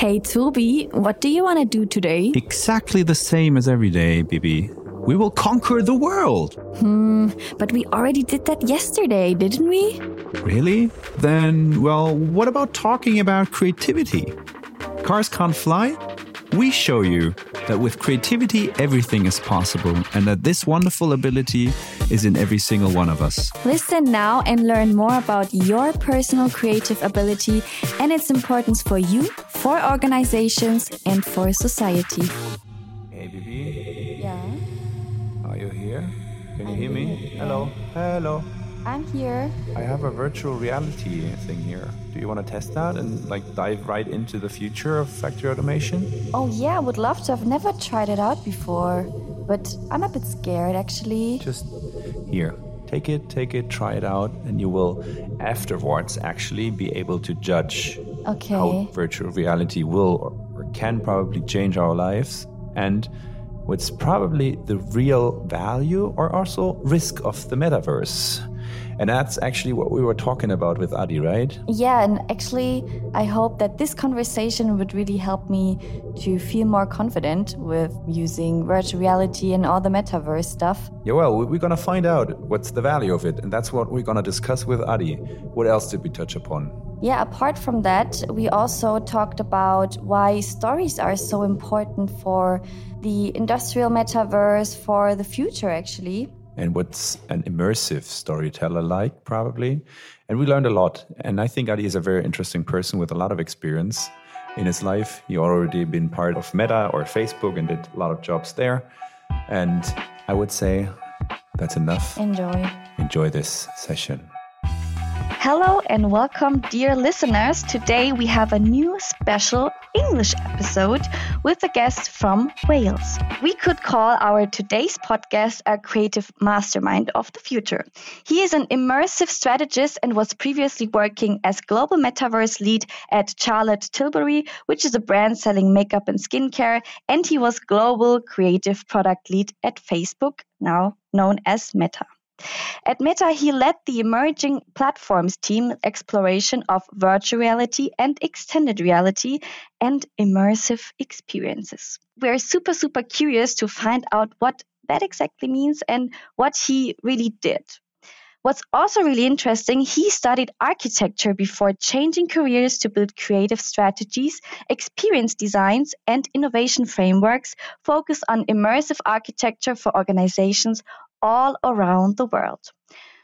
Hey Toby, what do you want to do today? Exactly the same as every day, Bibi. We will conquer the world. Hmm, but we already did that yesterday, didn't we? Really? Then, well, what about talking about creativity? Cars can't fly? We show you that with creativity, everything is possible, and that this wonderful ability is in every single one of us. Listen now and learn more about your personal creative ability and its importance for you, for organizations, and for society. Hey, Bibi. Yeah, Are you here? Can you hear me? Hello. Hello. I'm here. I have a virtual reality thing here. Do you want to test that and like dive right into the future of factory automation? Oh, yeah, I would love to. I've never tried it out before, but I'm a bit scared actually. Just here. Take it, take it, try it out, and you will afterwards actually be able to judge Okay. how virtual reality will or, or can probably change our lives and what's probably the real value or also risk of the metaverse. And that's actually what we were talking about with Adi, right? Yeah, and actually, I hope that this conversation would really help me to feel more confident with using virtual reality and all the metaverse stuff. Yeah, well, we- we're gonna find out what's the value of it, and that's what we're gonna discuss with Adi. What else did we touch upon? Yeah, apart from that, we also talked about why stories are so important for the industrial metaverse, for the future, actually. And what's an immersive storyteller like, probably. And we learned a lot. And I think Adi is a very interesting person with a lot of experience in his life. He already been part of Meta or Facebook and did a lot of jobs there. And I would say that's enough. Enjoy. Enjoy this session. Hello and welcome, dear listeners. Today we have a new special English episode with a guest from Wales. We could call our today's podcast a creative mastermind of the future. He is an immersive strategist and was previously working as global metaverse lead at Charlotte Tilbury, which is a brand selling makeup and skincare, and he was global creative product lead at Facebook, now known as Meta. At Meta, he led the emerging platforms team exploration of virtual reality and extended reality and immersive experiences. We're super, super curious to find out what that exactly means and what he really did. What's also really interesting, he studied architecture before changing careers to build creative strategies, experience designs, and innovation frameworks focused on immersive architecture for organizations all around the world.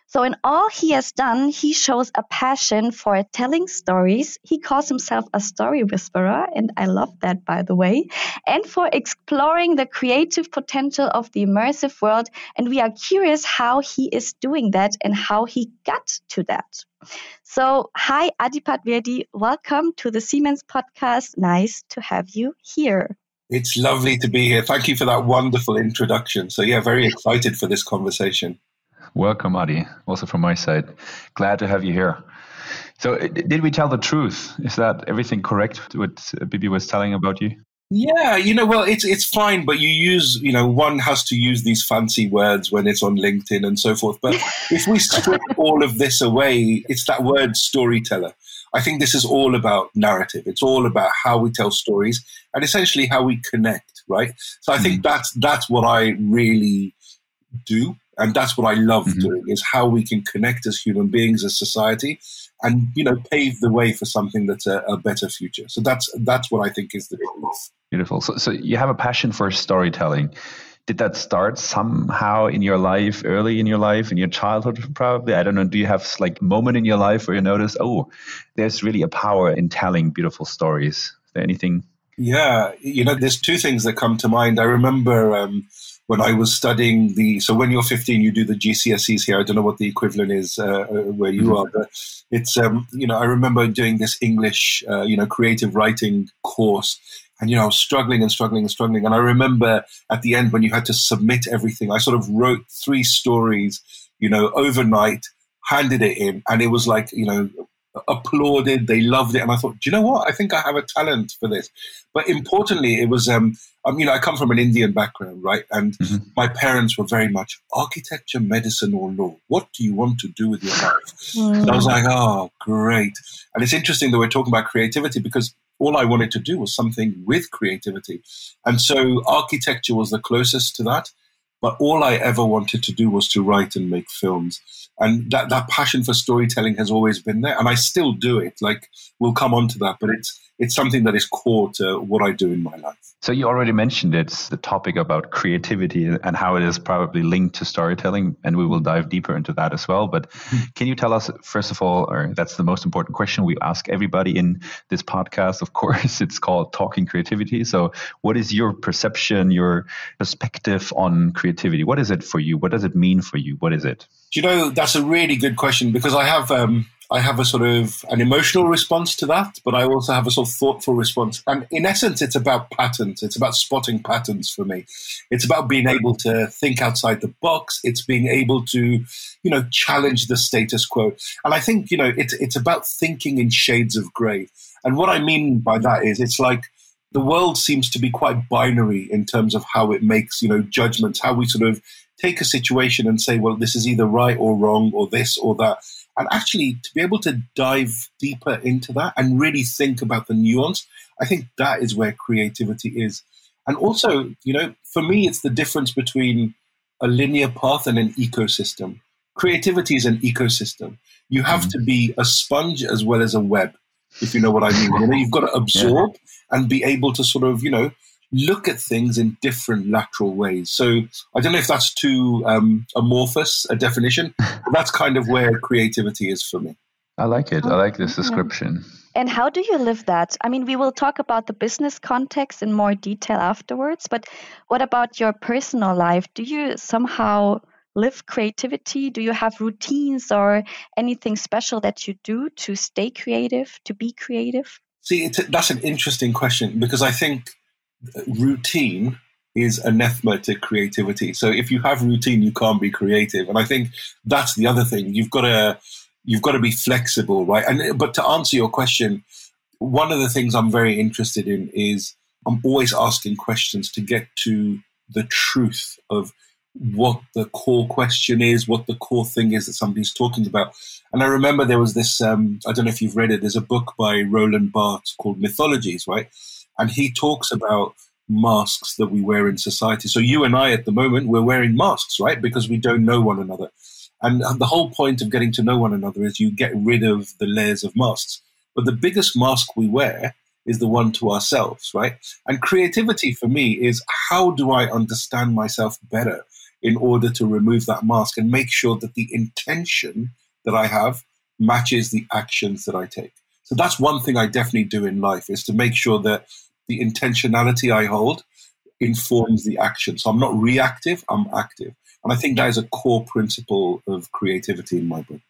So, in all he has done, he shows a passion for telling stories. He calls himself a story whisperer, and I love that, by the way, and for exploring the creative potential of the immersive world. And we are curious how he is doing that and how he got to that. So, hi, Adipat Virdi. Welcome to the Siemens podcast. Nice to have you here. It's lovely to be here. Thank you for that wonderful introduction. So, yeah, very excited for this conversation. Welcome, Adi. Also from my side, glad to have you here. So, did we tell the truth? Is that everything correct? What Bibi was telling about you? Yeah, you know, well, it's it's fine, but you use, you know, one has to use these fancy words when it's on LinkedIn and so forth. But if we strip all of this away, it's that word storyteller. I think this is all about narrative. It's all about how we tell stories and essentially how we connect, right? So I think that's that's what I really do, and that's what I love Mhm. doing is how we can connect as human beings, as society, and you know, pave the way for something that's a, a better future. So that's that's what I think is the truth. Beautiful. So, so you have a passion for storytelling. Did that start somehow in your life, early in your life, in your childhood, probably? I don't know. Do you have like a moment in your life where you notice, oh, there's really a power in telling beautiful stories? Is there anything? Yeah, you know, there's two things that come to mind. I remember um, when I was studying the. So when you're 15, you do the GCSEs here. I don't know what the equivalent is uh, uh, where you Mhm. are, but it's um, you know I remember doing this English uh, you know creative writing course, and you know struggling and struggling and struggling. And I remember at the end when you had to submit everything, I sort of wrote three stories, you know, overnight, handed it in, and it was like you know applauded, they loved it, and I thought, do you know what? I think I have a talent for this. But importantly, it was, um, um you know, I come from an Indian background, right? And mm-hmm. my parents were very much architecture, medicine, or law. What do you want to do with your life? Mm. I was like, oh, great. And it's interesting that we're talking about creativity because all I wanted to do was something with creativity. And so architecture was the closest to that. But all I ever wanted to do was to write and make films. And that, that passion for storytelling has always been there. And I still do it. Like, we'll come on to that, but it's, it's something that is core to what I do in my life. So you already mentioned it, the topic about creativity and how it is probably linked to storytelling, and we will dive deeper into that as well. But hmm. can you tell us, first of all, or that's the most important question we ask everybody in this podcast, of course, it's called Talking Creativity. So what is your perception, your perspective on creativity? What is it for you? What does it mean for you? What is it? You know, that's a really good question because I have um, I have a sort of an emotional response to that, but I also have a sort of thoughtful response. And in essence, it's about patterns. It's about spotting patterns for me. It's about being able to think outside the box. It's being able to, you know, challenge the status quo. And I think, you know, it's, it's about thinking in shades of gray. And what I mean by that is it's like the world seems to be quite binary in terms of how it makes, you know, judgments, how we sort of take a situation and say, well, this is either right or wrong or this or that and actually, to be able to dive deeper into that and really think about the nuance, I think that is where creativity is. And also, you know, for me, it's the difference between a linear path and an ecosystem. Creativity is an ecosystem. You have mm-hmm. to be a sponge as well as a web, if you know what I mean. You know, you've got to absorb yeah. and be able to sort of, you know, look at things in different lateral ways. So I don't know if that's too um, amorphous a definition, but that's kind of where creativity is for me. I like it. I like this description. And how do you live that? I mean, we will talk about the business context in more detail afterwards, but what about your personal life? Do you somehow live creativity? Do you have routines or anything special that you do to stay creative, to be creative? See, that's an interesting question because I think routine is anathema to creativity. So if you have routine, you can't be creative. And I think that's the other thing. You've got to you've got to be flexible, right? And but to answer your question, one of the things I'm very interested in is I'm always asking questions to get to the truth of what the core question is, what the core thing is that somebody's talking about. And I remember there was this, um, I don't know if you've read it, there's a book by Roland Barthes called Mythologies, right? And he talks about masks that we wear in society. So you and I at the moment, we're wearing masks, right? Because we don't know one another. And the whole point of getting to know one another is you get rid of the layers of masks. But the biggest mask we wear is the one to ourselves, right? And creativity for me is how do I understand myself better in order to remove that mask and make sure that the intention that I have matches the actions that I take. So that's one thing I definitely do in life is to make sure that the intentionality I hold informs the action. So I'm not reactive, I'm active. And I think that is a core principle of creativity in my book.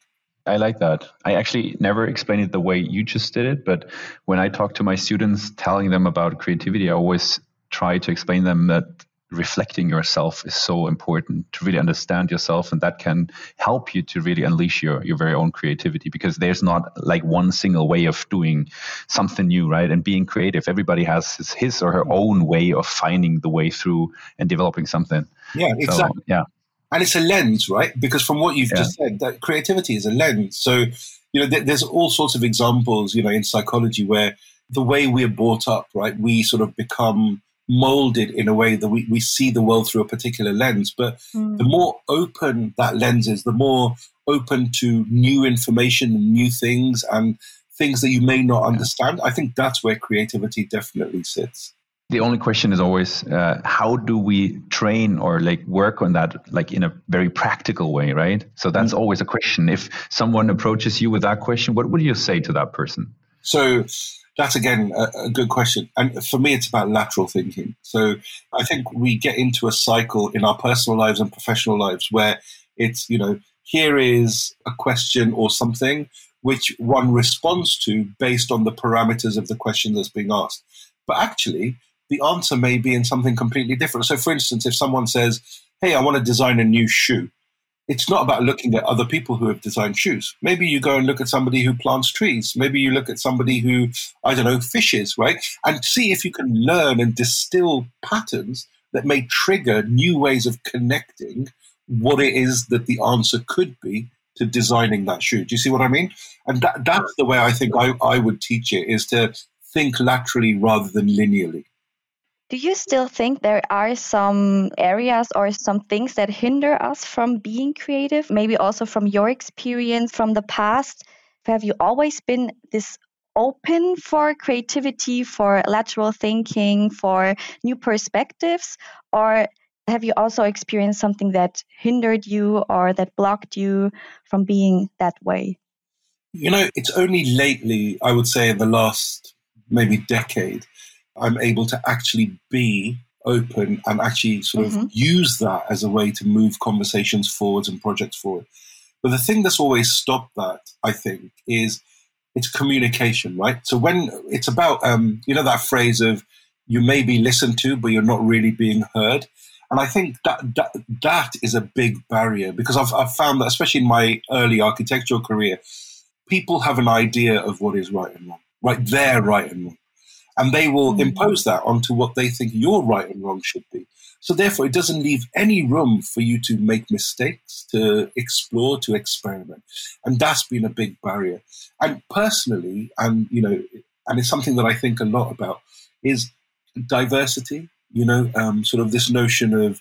I like that. I actually never explained it the way you just did it, but when I talk to my students telling them about creativity, I always try to explain them that reflecting yourself is so important to really understand yourself and that can help you to really unleash your, your very own creativity because there's not like one single way of doing something new right? And being creative everybody has his, his or her own way of finding the way through and developing something. Yeah exactly. so, yeah. And it's a lens right? Because from what you've yeah. just said that creativity is a lens. So you know th- there's all sorts of examples you know in psychology where the way we're brought up right we sort of become molded in a way that we, we see the world through a particular lens. But mm. the more open that lens is, the more open to new information and new things and things that you may not understand. I think that's where creativity definitely sits. The only question is always uh, how do we train or like work on that like in a very practical way, right? So that's mm. always a question. If someone approaches you with that question, what would you say to that person? So that's again a, a, good question. And for me, it's about lateral thinking. So I think we get into a cycle in our personal lives and professional lives where it's, you know, here is a question or something which one responds to based on the parameters of the question that's being asked. But actually, the answer may be in something completely different. So, for instance, if someone says, Hey, I want to design a new shoe, it's not about looking at other people who have designed shoes. Maybe you go and look at somebody who plants trees. Maybe you look at somebody who, I don't know, fishes, right? And see if you can learn and distill patterns that may trigger new ways of connecting what it is that the answer could be to designing that shoe. Do you see what I mean? And that, that's the way I think I, I would teach it is to think laterally rather than linearly. Do you still think there are some areas or some things that hinder us from being creative? Maybe also from your experience from the past? Have you always been this open for creativity, for lateral thinking, for new perspectives? Or have you also experienced something that hindered you or that blocked you from being that way? You know, it's only lately, I would say, in the last maybe decade, I'm able to actually be open and actually sort mm-hmm. of use that as a way to move conversations forwards and projects forward. But the thing that's always stopped that, I think, is it's communication, right? So when it's about, um, you know, that phrase of you may be listened to, but you're not really being heard. And I think that that, that is a big barrier because I've, I've found that, especially in my early architectural career, people have an idea of what is right and wrong, right? They're right and wrong and they will mm. impose that onto what they think your right and wrong should be. So therefore, it doesn't leave any room for you to make mistakes, to explore, to experiment, and that's been a big barrier. And personally, and you know, and it's something that I think a lot about is diversity. You know, um, sort of this notion of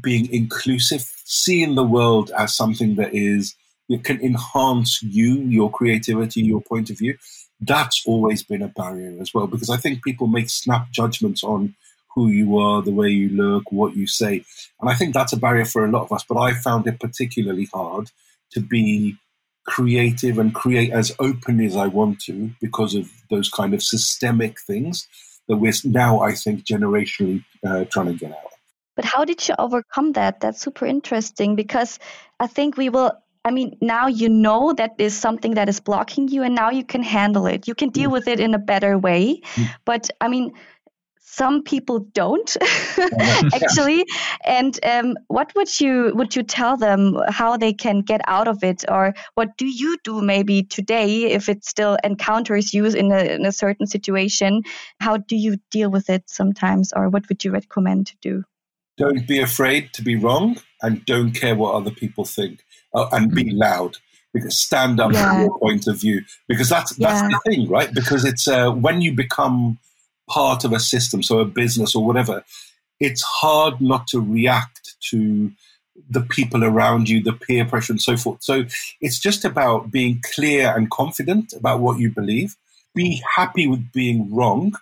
being inclusive, seeing the world as something that is it can enhance you, your creativity, your point of view, that's always been a barrier as well because I think people make snap judgments on who you are, the way you look, what you say. And I think that's a barrier for a lot of us. But I found it particularly hard to be creative and create as openly as I want to because of those kind of systemic things that we're now, I think, generationally uh, trying to get out. But how did you overcome that? That's super interesting because I think we will I mean, now you know that is something that is blocking you, and now you can handle it. You can deal mm. with it in a better way. Mm. But I mean, some people don't actually. And um, what would you would you tell them how they can get out of it, or what do you do maybe today if it still encounters you in a, in a certain situation? How do you deal with it sometimes, or what would you recommend to do? Don't be afraid to be wrong, and don't care what other people think uh, and be mm. loud because stand up yeah. your point of view because that's that's yeah. the thing right because it's uh, when you become part of a system so a business or whatever it's hard not to react to the people around you the peer pressure and so forth so it's just about being clear and confident about what you believe be happy with being wrong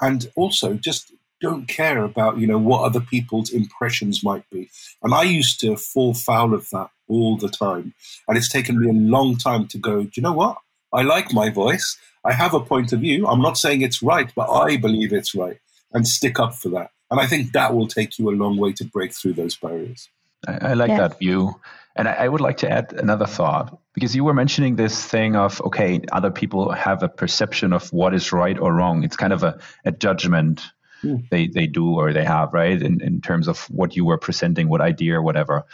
and also just don't care about you know what other people's impressions might be. And i used to fall foul of that all the time. And it's taken me a long time to go do you know what? I like my voice. I have a point of view. I'm not saying it's right but i believe it's right. And stick up for that. And i think that will take you a long way to break through those barriers. I, I like yeah. that view. And I, I would like to add another thought because you were mentioning this thing of okay other people have a perception of what is right or wrong. It's kind of a, a judgment mm. they they do or they have right in, in terms of what you were presenting what idea or whatever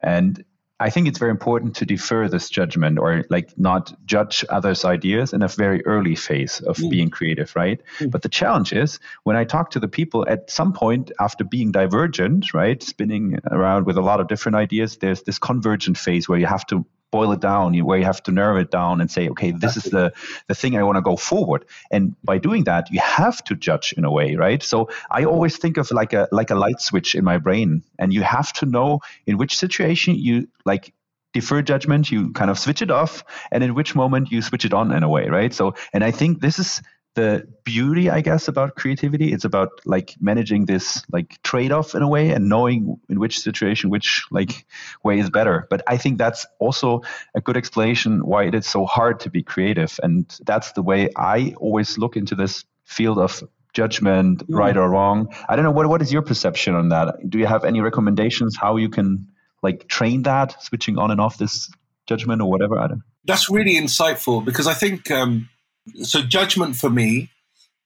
and I think it's very important to defer this judgment or like not judge others' ideas in a very early phase of mm. being creative, right? Mm. But the challenge is when I talk to the people at some point after being divergent, right, spinning around with a lot of different ideas, there's this convergent phase where you have to boil it down, where you have to narrow it down and say, okay, this is the, the thing I want to go forward. And by doing that, you have to judge in a way, right? So I always think of like a like a light switch in my brain, and you have to know in which situation you like defer judgment, you kind of switch it off, and in which moment you switch it on in a way, right? So, and I think this is the beauty i guess about creativity. It's about like managing this like trade-off in a way and knowing in which situation which like way is better. But i think that's also a good explanation why it is so hard to be creative. And that's the way i always look into this field of judgment right or wrong. I don't know what what is your perception on that? Do you have any recommendations how you can like train that switching on and off this judgment or whatever? I don't that's really insightful because i think um so judgment for me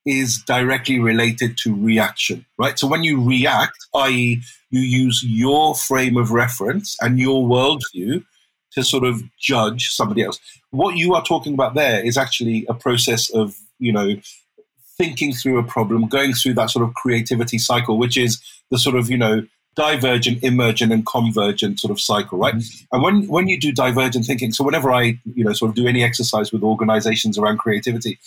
is directly related to reaction, right? So when you react, i.e., you use your frame of reference and your worldview to sort of judge somebody else. What you are talking about there is actually a process of, you know, thinking through a problem, going through that sort of creativity cycle, which is the sort of, you know, divergent, emergent, and convergent sort of cycle, right? Mm-hmm. And when when you do divergent thinking, so whenever I, you know, sort of do any exercise with organizations around creativity,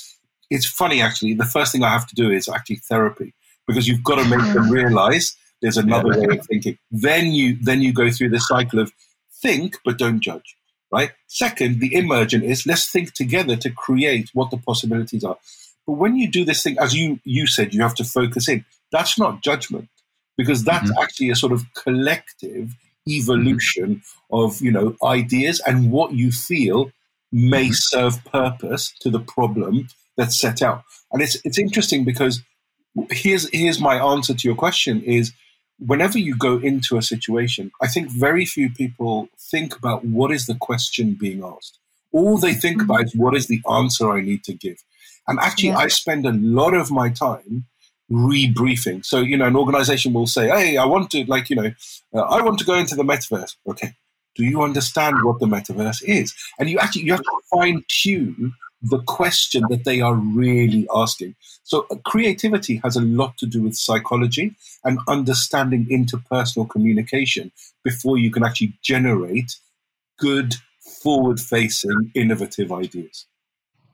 it's funny actually. The first thing I have to do is actually therapy because you've got to make them realize there's another yeah. way of thinking. Then you then you go through the cycle of think but don't judge. Right. Second, the emergent is let's think together to create what the possibilities are. But when you do this thing, as you you said, you have to focus in. That's not judgment because that's mm-hmm. actually a sort of collective evolution mm-hmm. of you know ideas and what you feel may mm-hmm. serve purpose to the problem that's set out. And it's it's interesting because here's here's my answer to your question is whenever you go into a situation, I think very few people think about what is the question being asked. All they think mm-hmm. about is what is the answer I need to give. And actually, yeah. I spend a lot of my time rebriefing. So, you know, an organization will say, Hey, I want to, like, you know, uh, I want to go into the metaverse. Okay. Do you understand what the metaverse is? And you actually, you have to fine tune the question that they are really asking. So, uh, creativity has a lot to do with psychology and understanding interpersonal communication before you can actually generate good, forward facing, innovative ideas.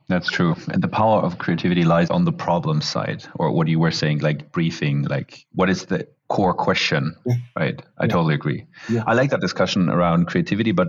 That's true. And the power of creativity lies on the problem side, or what you were saying, like briefing, like what is the core question, yeah. right? I yeah. totally agree. Yeah. I like that discussion around creativity, but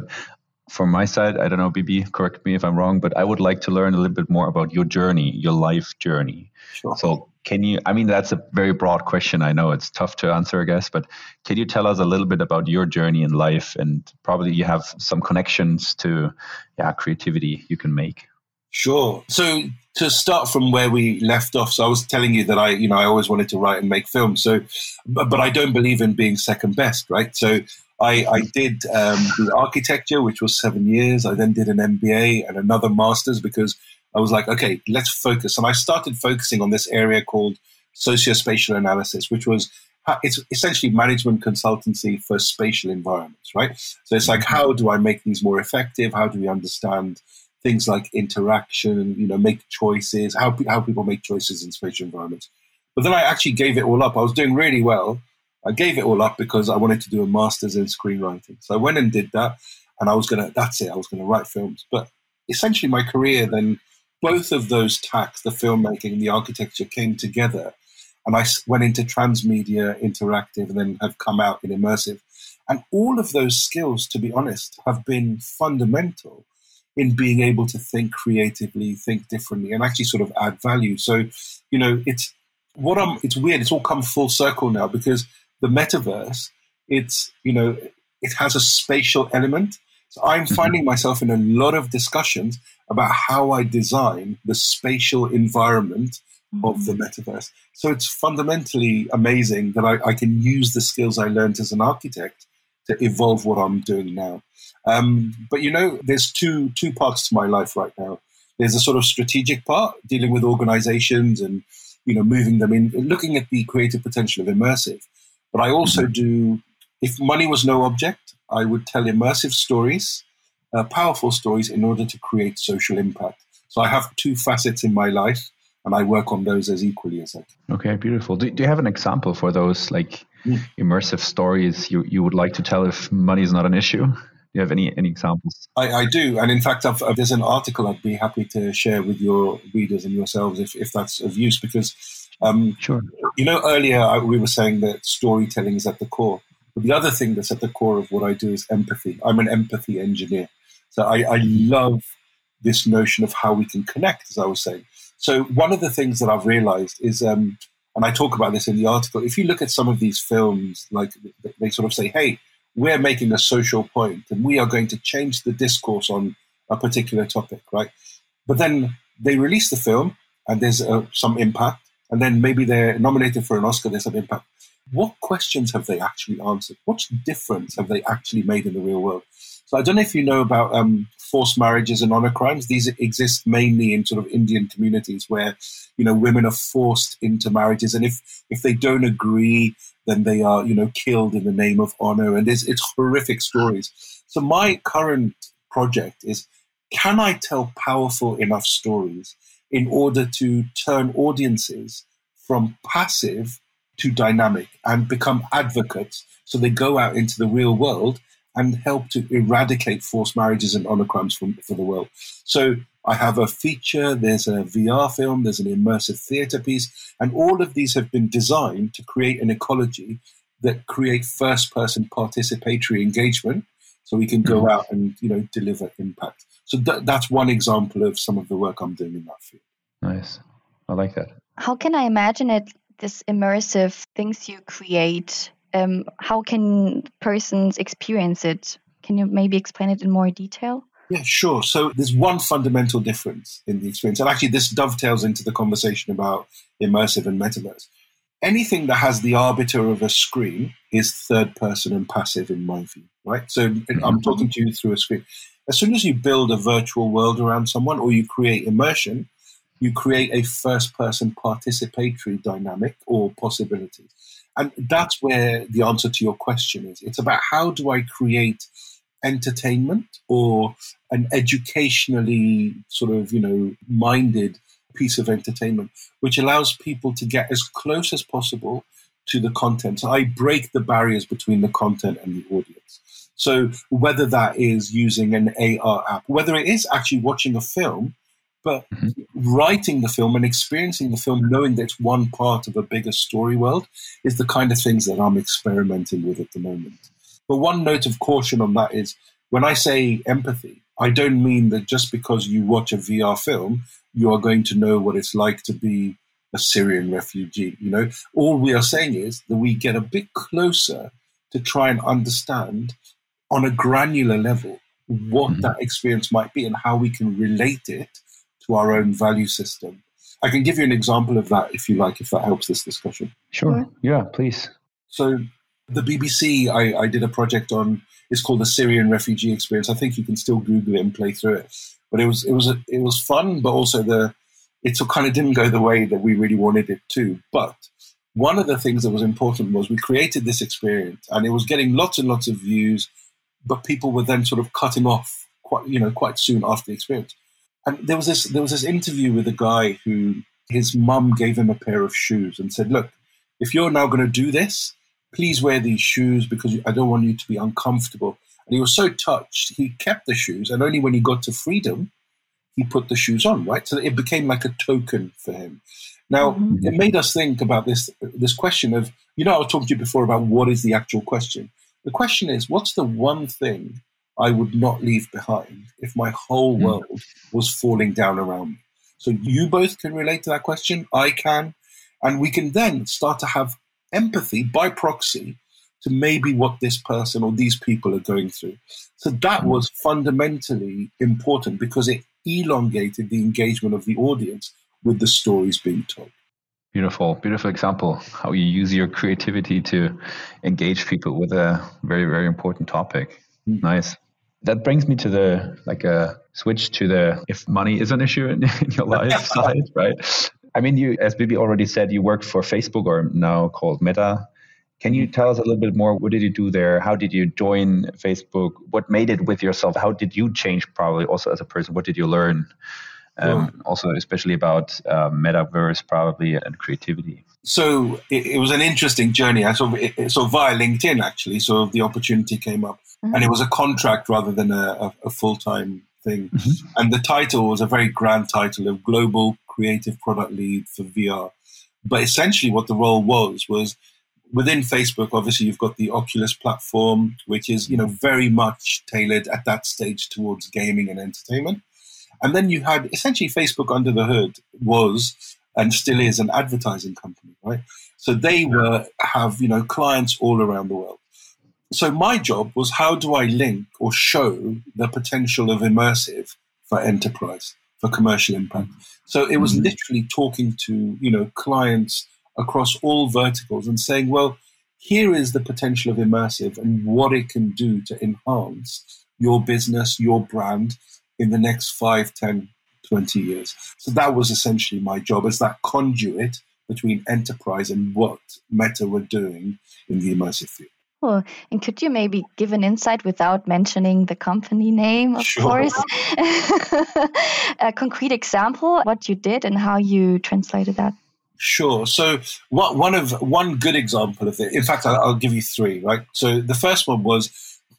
from my side, I don't know, Bibi, correct me if I'm wrong, but I would like to learn a little bit more about your journey, your life journey. Sure. So, can you, I mean, that's a very broad question. I know it's tough to answer, I guess, but can you tell us a little bit about your journey in life? And probably you have some connections to, yeah, creativity you can make. Sure. So, to start from where we left off, so I was telling you that I, you know, I always wanted to write and make films. So, but, but I don't believe in being second best, right? So, I, I did um, the architecture, which was seven years. I then did an MBA and another master's because I was like, okay, let's focus. And I started focusing on this area called sociospatial analysis, which was it's essentially management consultancy for spatial environments, right? So it's like, mm-hmm. how do I make these more effective? How do we understand things like interaction? You know, make choices. How how people make choices in spatial environments. But then I actually gave it all up. I was doing really well, I gave it all up because I wanted to do a master's in screenwriting. So I went and did that, and I was gonna. That's it. I was gonna write films. But essentially, my career then both of those tacks, the filmmaking and the architecture, came together, and I went into transmedia, interactive, and then have come out in immersive. And all of those skills, to be honest, have been fundamental in being able to think creatively, think differently, and actually sort of add value. So, you know, it's what I'm. It's weird. It's all come full circle now because the metaverse, it's, you know, it has a spatial element. So I'm mm-hmm. finding myself in a lot of discussions about how I design the spatial environment mm-hmm. of the mm-hmm. metaverse. So it's fundamentally amazing that I, I, can use the skills I learned as an architect to evolve what I'm doing now. Um, but you know, there's two two parts to my life right now. There's a sort of strategic part, dealing with organizations and you know moving them in, looking at the creative potential of immersive. But I also mm-hmm. do, if money was no object, I would tell immersive stories, uh, powerful stories in order to create social impact. So I have two facets in my life and I work on those as equally as I can. Okay, beautiful. Do, do you have an example for those like. Immersive stories you, you would like to tell if money is not an issue? Do you have any, any examples? I, I do. And in fact, I've, there's an article I'd be happy to share with your readers and yourselves if, if that's of use because um, sure. You know, earlier we were saying that storytelling is at the core. But the other thing that's at the core of what I do is empathy. I'm an empathy engineer. So I, I love this notion of how we can connect, as I was saying. So one of the things that I've realized is, um, and I talk about this in the article, if you look at some of these films, like they sort of say, hey, we're making a social point and we are going to change the discourse on a particular topic, right? But then they release the film and there's uh, some impact and then maybe they're nominated for an Oscar, there's some impact. What questions have they actually answered? What difference have they actually made in the real world? So I don't know if you know about um, forced marriages and honor crimes. These exist mainly in sort of Indian communities where, you know, women are forced into marriages, and if if they don't agree, then they are, you know, killed in the name of honor. And it's, it's horrific stories. So my current project is, can I tell powerful enough stories in order to turn audiences from passive to dynamic and become advocates so they go out into the real world and help to eradicate forced marriages and honor crimes from, for the world. So I have a feature, there's a VR film, there's an immersive theater piece, and all of these have been designed to create an ecology that create first person participatory engagement so we can go mm-hmm. out and you know deliver impact. So th- that's one example of some of the work I'm doing in that field. Nice. I like that. How can I imagine it this immersive things you create um, how can persons experience it? Can you maybe explain it in more detail? Yeah, sure. So there's one fundamental difference in the experience. And actually, this dovetails into the conversation about immersive and metaverse. Anything that has the arbiter of a screen is third person and passive, in my view, right? So mm-hmm. I'm talking to you through a screen. As soon as you build a virtual world around someone or you create immersion, you create a first person participatory dynamic or possibility. And that's where the answer to your question is. It's about how do I create entertainment or an educationally sort of, you know, minded piece of entertainment, which allows people to get as close as possible to the content. So I break the barriers between the content and the audience. So whether that is using an AR app, whether it is actually watching a film but mm-hmm. writing the film and experiencing the film, knowing that it's one part of a bigger story world, is the kind of things that I'm experimenting with at the moment. But one note of caution on that is when I say empathy, I don't mean that just because you watch a VR film, you are going to know what it's like to be a Syrian refugee. You know, all we are saying is that we get a bit closer to try and understand on a granular level what mm-hmm. that experience might be and how we can relate it to our own value system. I can give you an example of that if you like, if that helps this discussion. Sure. Yeah, please. So, the BBC, I, I did a project on. It's called the Syrian Refugee Experience. I think you can still Google it and play through it. But it was it was a, it was fun, but also the it kind of didn't go the way that we really wanted it to. But one of the things that was important was we created this experience, and it was getting lots and lots of views, but people were then sort of cutting off quite you know quite soon after the experience. And there was this there was this interview with a guy who his mum gave him a pair of shoes and said, "Look, if you're now going to do this, please wear these shoes because I don't want you to be uncomfortable." And he was so touched, he kept the shoes, and only when he got to freedom, he put the shoes on. Right, so it became like a token for him. Now, mm-hmm. it made us think about this this question of you know I was talking to you before about what is the actual question. The question is, what's the one thing I would not leave behind if my whole hmm. world was falling down around me. So you both can relate to that question. I can. And we can then start to have empathy by proxy to maybe what this person or these people are going through. So that hmm. was fundamentally important because it elongated the engagement of the audience with the stories being told. Beautiful, beautiful example how you use your creativity to engage people with a very, very important topic. Mm. Nice that brings me to the like a uh, switch to the if money is an issue in, in your life side, right? I mean, you as Bibi already said, you worked for Facebook or now called Meta. Can you tell us a little bit more? What did you do there? How did you join Facebook? What made it with yourself? How did you change, probably also as a person? What did you learn? Um, Also, especially about uh, metaverse, probably, and creativity. So it, it was an interesting journey. I sort of, it, so via LinkedIn, actually, so the opportunity came up mm-hmm. and it was a contract rather than a, a, a full time thing. Mm-hmm. And the title was a very grand title of Global Creative Product Lead for VR. But essentially, what the role was was within Facebook. Obviously, you've got the Oculus platform, which is you know very much tailored at that stage towards gaming and entertainment. And then you had essentially Facebook under the hood was and still is an advertising company, right? So they were have you know clients all around the world so my job was how do I link or show the potential of immersive for enterprise, for commercial impact. So it was mm-hmm. literally talking to, you know, clients across all verticals and saying, well, here is the potential of immersive and what it can do to enhance your business, your brand in the next 5, 10, 20 years. So that was essentially my job as that conduit between enterprise and what Meta were doing in the immersive field. Cool. And could you maybe give an insight without mentioning the company name, of sure. course? a concrete example, what you did and how you translated that. Sure. So what, one of one good example of it. In fact, I'll, I'll give you three. Right. So the first one was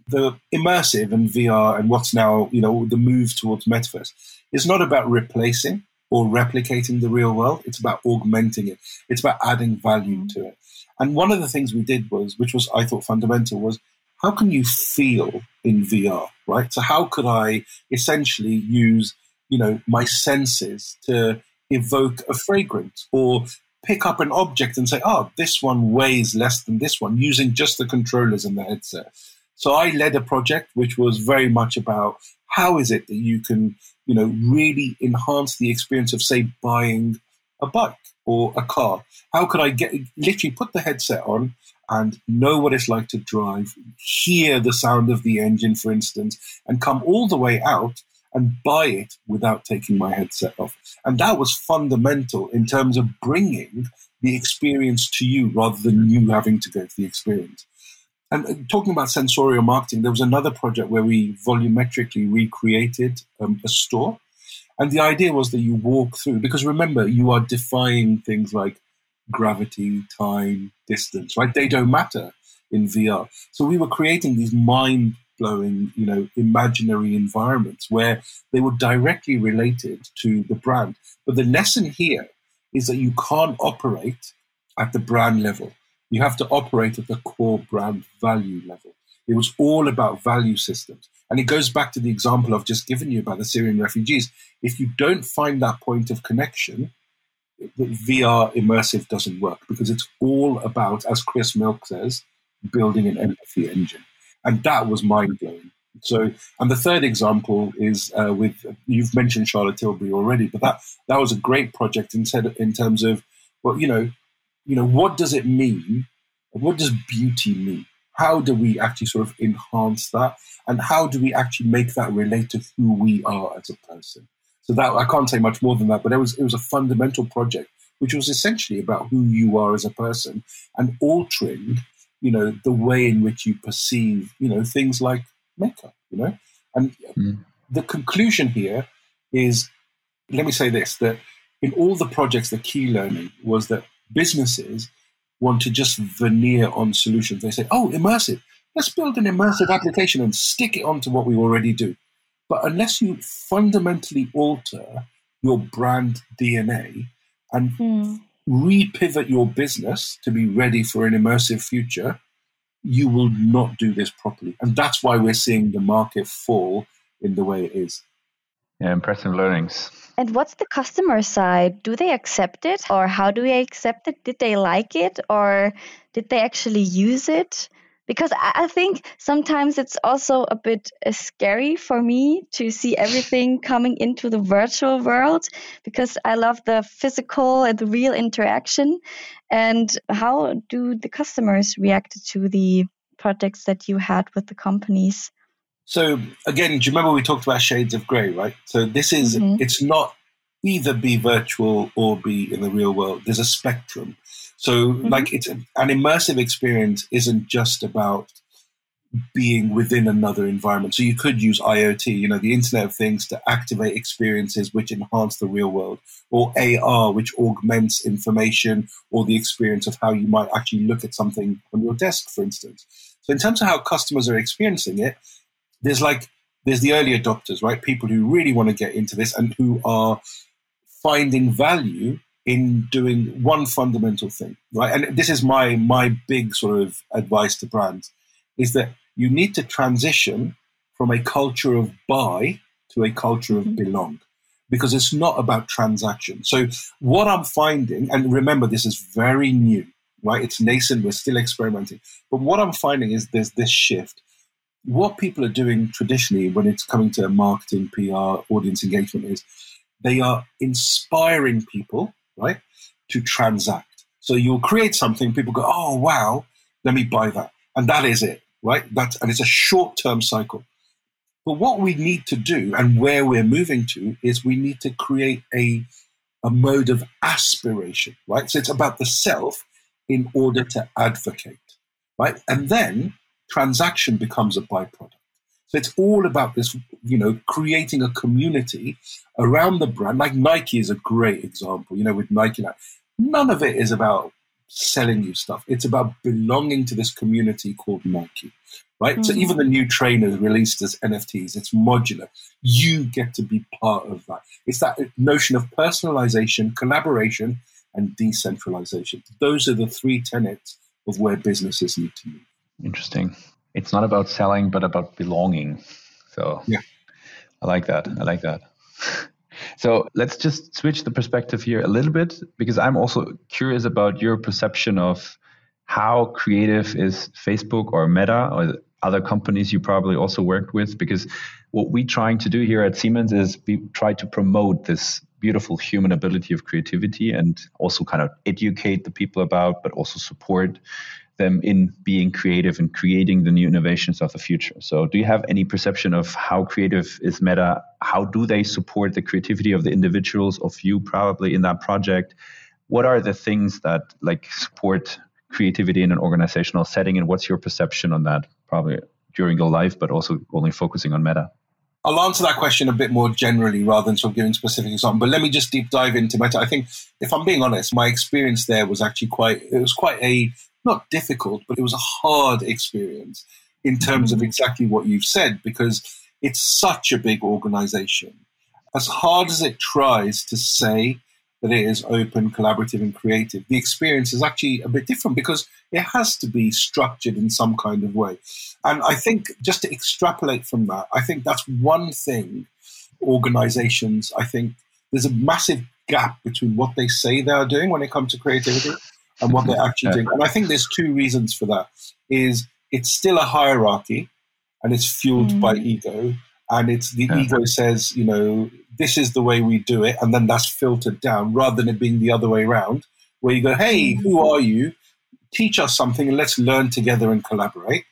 the immersive and VR and what's now you know the move towards metaverse is not about replacing or replicating the real world. It's about augmenting it. It's about adding value to it. And one of the things we did was, which was I thought fundamental, was how can you feel in VR, right? So how could I essentially use, you know, my senses to evoke a fragrance or pick up an object and say, oh, this one weighs less than this one using just the controllers and the headset. So I led a project which was very much about how is it that you can, you know, really enhance the experience of, say, buying a bike or a car? How could I get literally put the headset on and know what it's like to drive, hear the sound of the engine, for instance, and come all the way out and buy it without taking my headset off? And that was fundamental in terms of bringing the experience to you rather than you having to go to the experience. And uh, talking about sensorial marketing, there was another project where we volumetrically recreated um, a store and the idea was that you walk through, because remember, you are defying things like gravity, time, distance, right? They don't matter in VR. So we were creating these mind blowing, you know, imaginary environments where they were directly related to the brand. But the lesson here is that you can't operate at the brand level. You have to operate at the core brand value level. It was all about value systems. And it goes back to the example I've just given you about the Syrian refugees. If you don't find that point of connection, VR immersive doesn't work because it's all about, as Chris Milk says, building an empathy engine. And that was mind blowing. So, and the third example is uh, with you've mentioned Charlotte Tilbury already, but that that was a great project in, in terms of well, you know, you know, what does it mean? What does beauty mean? how do we actually sort of enhance that and how do we actually make that relate to who we are as a person so that i can't say much more than that but it was it was a fundamental project which was essentially about who you are as a person and altering you know the way in which you perceive you know things like makeup you know and mm. the conclusion here is let me say this that in all the projects the key learning was that businesses want to just veneer on solutions. They say, oh, immersive. Let's build an immersive application and stick it onto what we already do. But unless you fundamentally alter your brand DNA and mm. repivot your business to be ready for an immersive future, you will not do this properly. And that's why we're seeing the market fall in the way it is. Impressive learnings. And what's the customer side? Do they accept it or how do they accept it? Did they like it or did they actually use it? Because I think sometimes it's also a bit uh, scary for me to see everything coming into the virtual world because I love the physical and the real interaction. And how do the customers react to the projects that you had with the companies? So again, do you remember we talked about shades of grey, right? So this is mm-hmm. it's not either be virtual or be in the real world. There's a spectrum. So mm-hmm. like it's an immersive experience isn't just about being within another environment. So you could use IoT, you know, the Internet of Things to activate experiences which enhance the real world, or AR, which augments information or the experience of how you might actually look at something on your desk, for instance. So in terms of how customers are experiencing it, there's like there's the early adopters, right? People who really want to get into this and who are finding value in doing one fundamental thing, right? And this is my my big sort of advice to brands is that you need to transition from a culture of buy to a culture of mm-hmm. belong because it's not about transaction. So what I'm finding, and remember this is very new, right? It's nascent, we're still experimenting. But what I'm finding is there's this shift what people are doing traditionally when it's coming to marketing, PR, audience engagement is they are inspiring people, right, to transact. So you'll create something, people go, oh, wow, let me buy that. And that is it, right? That's, and it's a short term cycle. But what we need to do and where we're moving to is we need to create a, a mode of aspiration, right? So it's about the self in order to advocate, right? And then transaction becomes a byproduct. So it's all about this, you know, creating a community around the brand. Like Nike is a great example, you know, with Nike. Like, none of it is about selling you stuff. It's about belonging to this community called Nike, right? Mm-hmm. So even the new trainers released as NFTs, it's modular. You get to be part of that. It's that notion of personalization, collaboration, and decentralization. Those are the three tenets of where businesses need to move. Interesting. It's not about selling, but about belonging. So yeah, I like that. I like that. So let's just switch the perspective here a little bit because I'm also curious about your perception of how creative is Facebook or Meta or other companies you probably also worked with because what we're trying to do here at Siemens is we try to promote this beautiful human ability of creativity and also kind of educate the people about but also support them in being creative and creating the new innovations of the future. So, do you have any perception of how creative is Meta? How do they support the creativity of the individuals, of you probably in that project? What are the things that like support creativity in an organizational setting, and what's your perception on that? Probably during your life, but also only focusing on Meta. I'll answer that question a bit more generally rather than sort of giving specific examples. But let me just deep dive into Meta. I think, if I'm being honest, my experience there was actually quite. It was quite a not difficult, but it was a hard experience in terms of mm-hmm. exactly what you've said because it's such a big organization. As hard as it tries to say that it is open, collaborative, and creative, the experience is actually a bit different because it has to be structured in some kind of way. And I think just to extrapolate from that, I think that's one thing organizations, I think there's a massive gap between what they say they are doing when it comes to creativity and what they're actually doing. And I think there's two reasons for that. Is it's still a hierarchy and it's fueled mm. by ego. And it's the yeah. ego says, you know, this is the way we do it, and then that's filtered down rather than it being the other way around, where you go, Hey, who mm. are you? Teach us something and let's learn together and collaborate.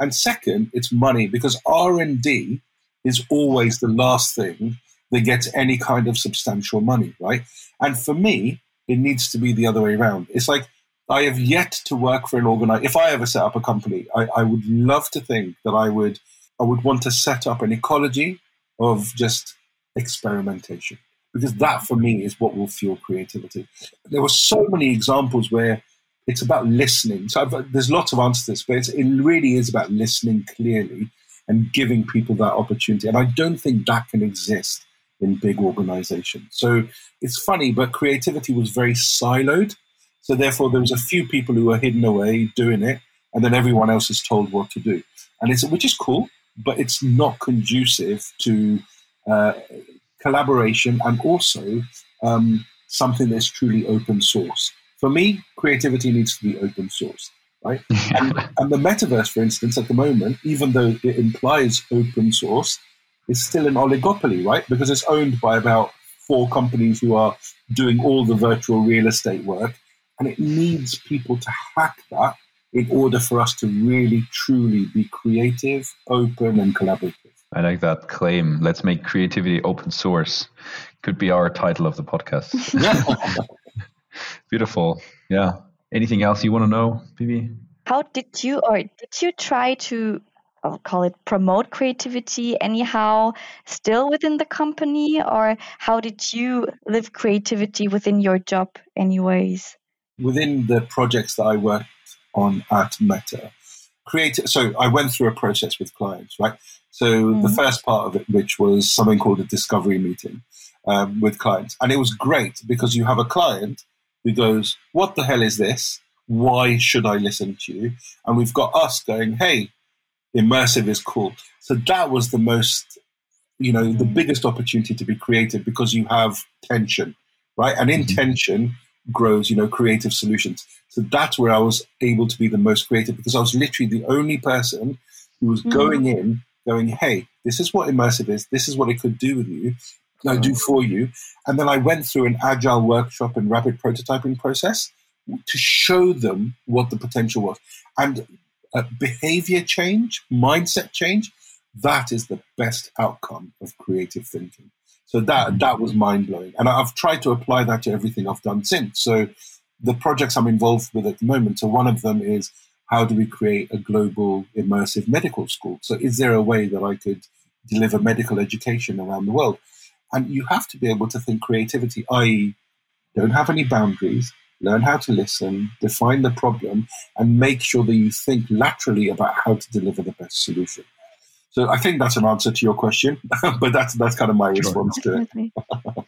And second, it's money because R and D is always the last thing that gets any kind of substantial money, right? And for me, it needs to be the other way around. It's like I have yet to work for an organization. If I ever set up a company, I, I would love to think that I would I would want to set up an ecology of just experimentation because mm. that for me is what will fuel creativity. There were so many examples where it's about listening. So I've, there's lots of answers to this, but it really is about listening clearly and giving people that opportunity. And I don't think that can exist in big organizations. So it's funny, but creativity was very siloed. So therefore, there was a few people who were hidden away doing it, and then everyone else is told what to do. And it's which is cool, but it's not conducive to uh, collaboration and also um, something that's truly open source. For me, creativity needs to be open source, right? and, and the metaverse, for instance, at the moment, even though it implies open source, is still an oligopoly, right? Because it's owned by about four companies who are doing all the virtual real estate work. And it needs people to hack that in order for us to really, truly be creative, open, and collaborative. I like that claim. Let's make creativity open source. Could be our title of the podcast. Beautiful. Yeah. Anything else you want to know, Bibi? How did you or did you try to I'll call it promote creativity anyhow still within the company or how did you live creativity within your job anyways within the projects that i worked on at meta creative so i went through a process with clients right so mm-hmm. the first part of it which was something called a discovery meeting um, with clients and it was great because you have a client who goes what the hell is this why should i listen to you and we've got us going hey immersive is cool. So that was the most, you know, the biggest opportunity to be creative because you have tension, right? And in mm-hmm. tension grows, you know, creative solutions. So that's where I was able to be the most creative because I was literally the only person who was mm-hmm. going in, going, hey, this is what immersive is. This is what it could do with you. I do for you. And then I went through an agile workshop and rapid prototyping process to show them what the potential was. And uh, behavior change, mindset change, that is the best outcome of creative thinking. So that that was mind blowing, and I've tried to apply that to everything I've done since. So the projects I'm involved with at the moment. So one of them is how do we create a global immersive medical school? So is there a way that I could deliver medical education around the world? And you have to be able to think creativity, i.e., don't have any boundaries, learn how to listen, define the problem, and make sure that you think laterally about how to deliver the best solution. So I think that's an answer to your question, but that's that's kind of my sure. response to it.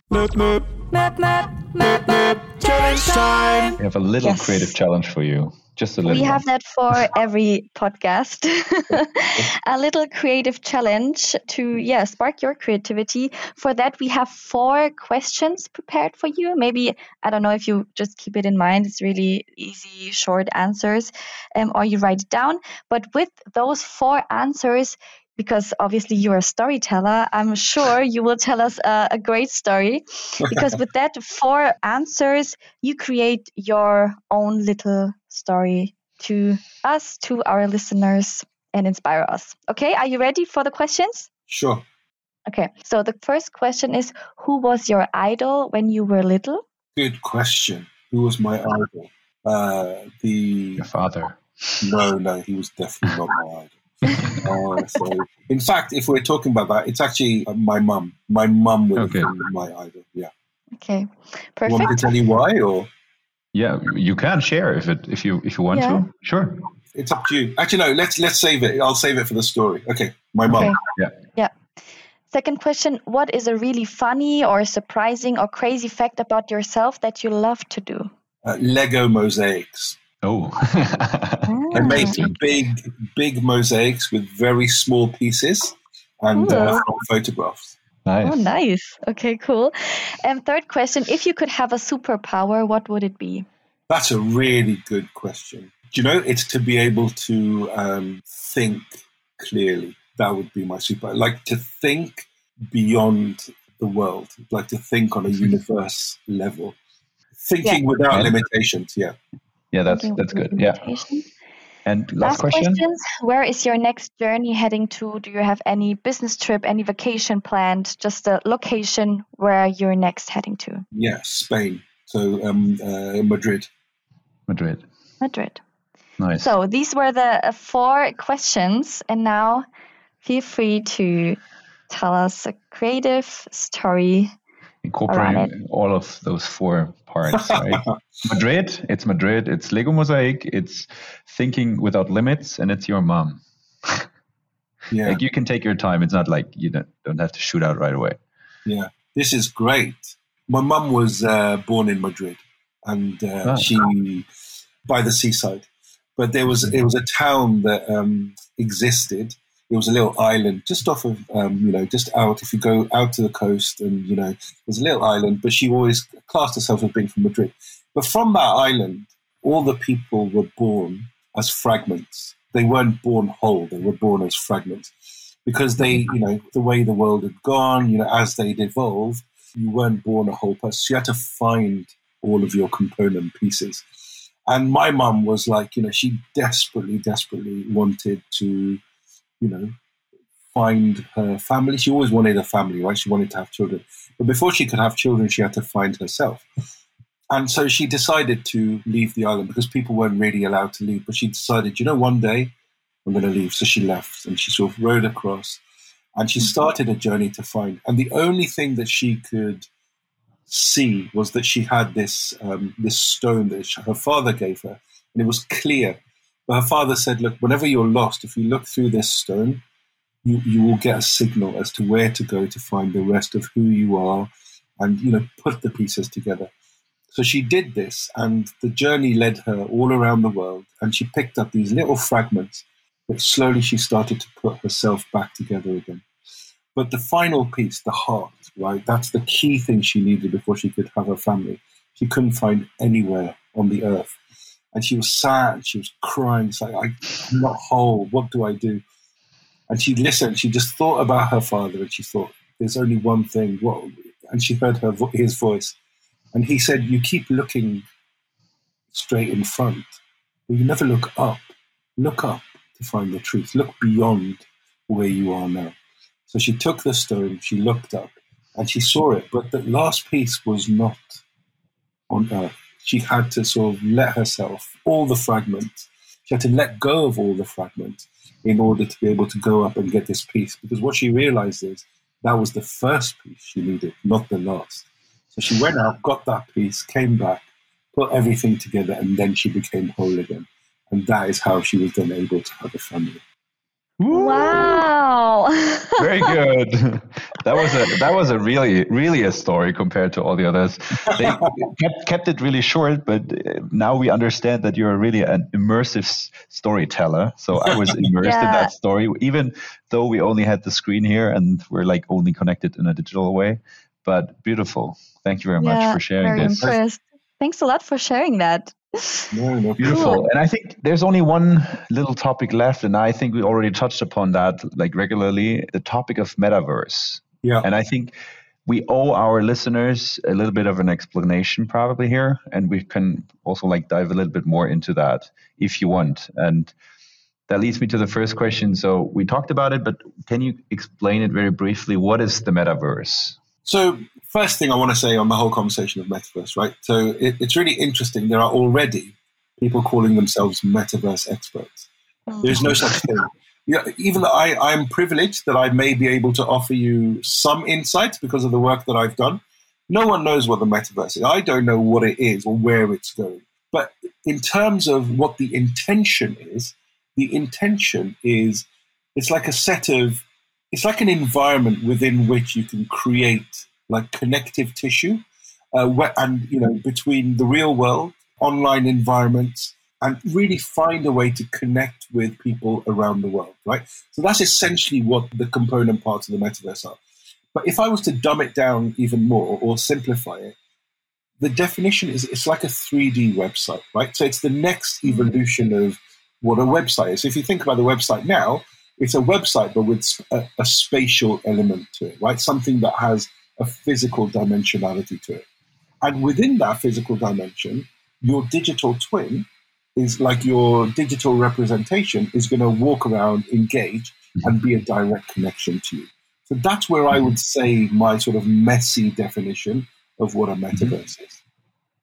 map, map, map, map, map, map, challenge time. We have a little yes. creative challenge for you. Just a little. We have that for every podcast. a little creative challenge to yeah spark your creativity. For that, we have four questions prepared for you. Maybe I don't know if you just keep it in mind. It's really easy, short answers, um, or you write it down. But with those four answers, because obviously you're a storyteller, I'm sure you will tell us a, a great story. Because with that four answers, you create your own little story to us, to our listeners, and inspire us. Okay, are you ready for the questions? Sure. Okay, so the first question is Who was your idol when you were little? Good question. Who was my idol? Uh, the. Your father. No, no, he was definitely not my idol uh, so, in fact, if we're talking about that, it's actually uh, my mum. My mum would okay. have been my idol. Yeah. Okay. Perfect. Want me to tell you why, or? Yeah, you can share if it if you if you want yeah. to. Sure. It's up to you. Actually, no. Let's let's save it. I'll save it for the story. Okay. My mum. Okay. Yeah. Yeah. Second question: What is a really funny or surprising or crazy fact about yourself that you love to do? Uh, Lego mosaics. Oh. I made big, big mosaics with very small pieces and uh, photographs. Nice. Oh, nice. Okay, cool. And third question If you could have a superpower, what would it be? That's a really good question. Do you know, it's to be able to um, think clearly. That would be my super. Like to think beyond the world, like to think on a universe level, thinking yeah. without limitations. Yeah. Yeah, that's that's good. Yeah. And last, last question. questions. Where is your next journey heading to? Do you have any business trip, any vacation planned? Just a location where you're next heading to? Yeah, Spain. So um, uh, Madrid. Madrid. Madrid. Nice. So these were the uh, four questions, and now feel free to tell us a creative story incorporating all of those four parts, right? Madrid, it's Madrid, it's Lego Mosaic, it's thinking without limits, and it's your mom. yeah. Like you can take your time. It's not like you don't, don't have to shoot out right away. Yeah. This is great. My mum was uh, born in Madrid and uh, ah. she by the seaside. But there was it was a town that um, existed it was a little island just off of, um, you know, just out. If you go out to the coast, and you know, there's a little island. But she always classed herself as being from Madrid. But from that island, all the people were born as fragments. They weren't born whole. They were born as fragments because they, you know, the way the world had gone, you know, as they'd evolved, you weren't born a whole person. So you had to find all of your component pieces. And my mum was like, you know, she desperately, desperately wanted to you know, find her family. She always wanted a family, right? She wanted to have children. But before she could have children, she had to find herself. And so she decided to leave the island because people weren't really allowed to leave. But she decided, you know, one day I'm going to leave. So she left and she sort of rode across and she mm-hmm. started a journey to find. And the only thing that she could see was that she had this um, this stone that her father gave her, and it was clear but her father said, Look, whenever you're lost, if you look through this stone, you, you will get a signal as to where to go to find the rest of who you are and, you know, put the pieces together. So she did this, and the journey led her all around the world, and she picked up these little fragments, but slowly she started to put herself back together again. But the final piece, the heart, right, that's the key thing she needed before she could have her family. She couldn't find anywhere on the earth and she was sad. She was crying. It's like, I'm not whole. What do I do? And she listened. She just thought about her father, and she thought, "There's only one thing." What? And she heard her his voice, and he said, "You keep looking straight in front, but you never look up. Look up to find the truth. Look beyond where you are now. So she took the stone, she looked up, and she saw it, but the last piece was not on earth. She had to sort of let herself, all the fragments, she had to let go of all the fragments in order to be able to go up and get this piece. Because what she realized is that was the first piece she needed, not the last. So she went out, got that piece, came back, put everything together, and then she became whole again. And that is how she was then able to have a family. Wow. Very good. That was a that was a really really a story compared to all the others. They kept, kept it really short, but uh, now we understand that you're really an immersive storyteller. So I was immersed yeah. in that story, even though we only had the screen here and we're like only connected in a digital way. But beautiful. Thank you very yeah, much for sharing very this. Impressed. Thanks a lot for sharing that. No, no, beautiful. Cool. And I think there's only one little topic left, and I think we already touched upon that like regularly the topic of metaverse. Yeah. And I think we owe our listeners a little bit of an explanation probably here, and we can also like dive a little bit more into that if you want. And that leads me to the first question. So we talked about it, but can you explain it very briefly? What is the metaverse? So first thing I want to say on the whole conversation of metaverse, right? So it, it's really interesting. There are already people calling themselves metaverse experts. Mm. There's no such thing. You know, even though I, I'm privileged that I may be able to offer you some insights because of the work that I've done, no one knows what the metaverse is. I don't know what it is or where it's going. But in terms of what the intention is, the intention is it's like a set of, it's like an environment within which you can create like connective tissue, uh, and you know between the real world, online environments, and really find a way to connect with people around the world. Right. So that's essentially what the component parts of the metaverse are. But if I was to dumb it down even more or simplify it, the definition is it's like a 3D website, right? So it's the next evolution of what a website is. If you think about the website now, it's a website, but with a, a, spatial element to it, right? Something that has a physical dimensionality to it. And within that physical dimension, your digital twin is like your digital representation is going to walk around, engage, mm-hmm. and be a direct connection to you. So that's where I would say my sort of messy definition of what a mm-hmm. metaverse is.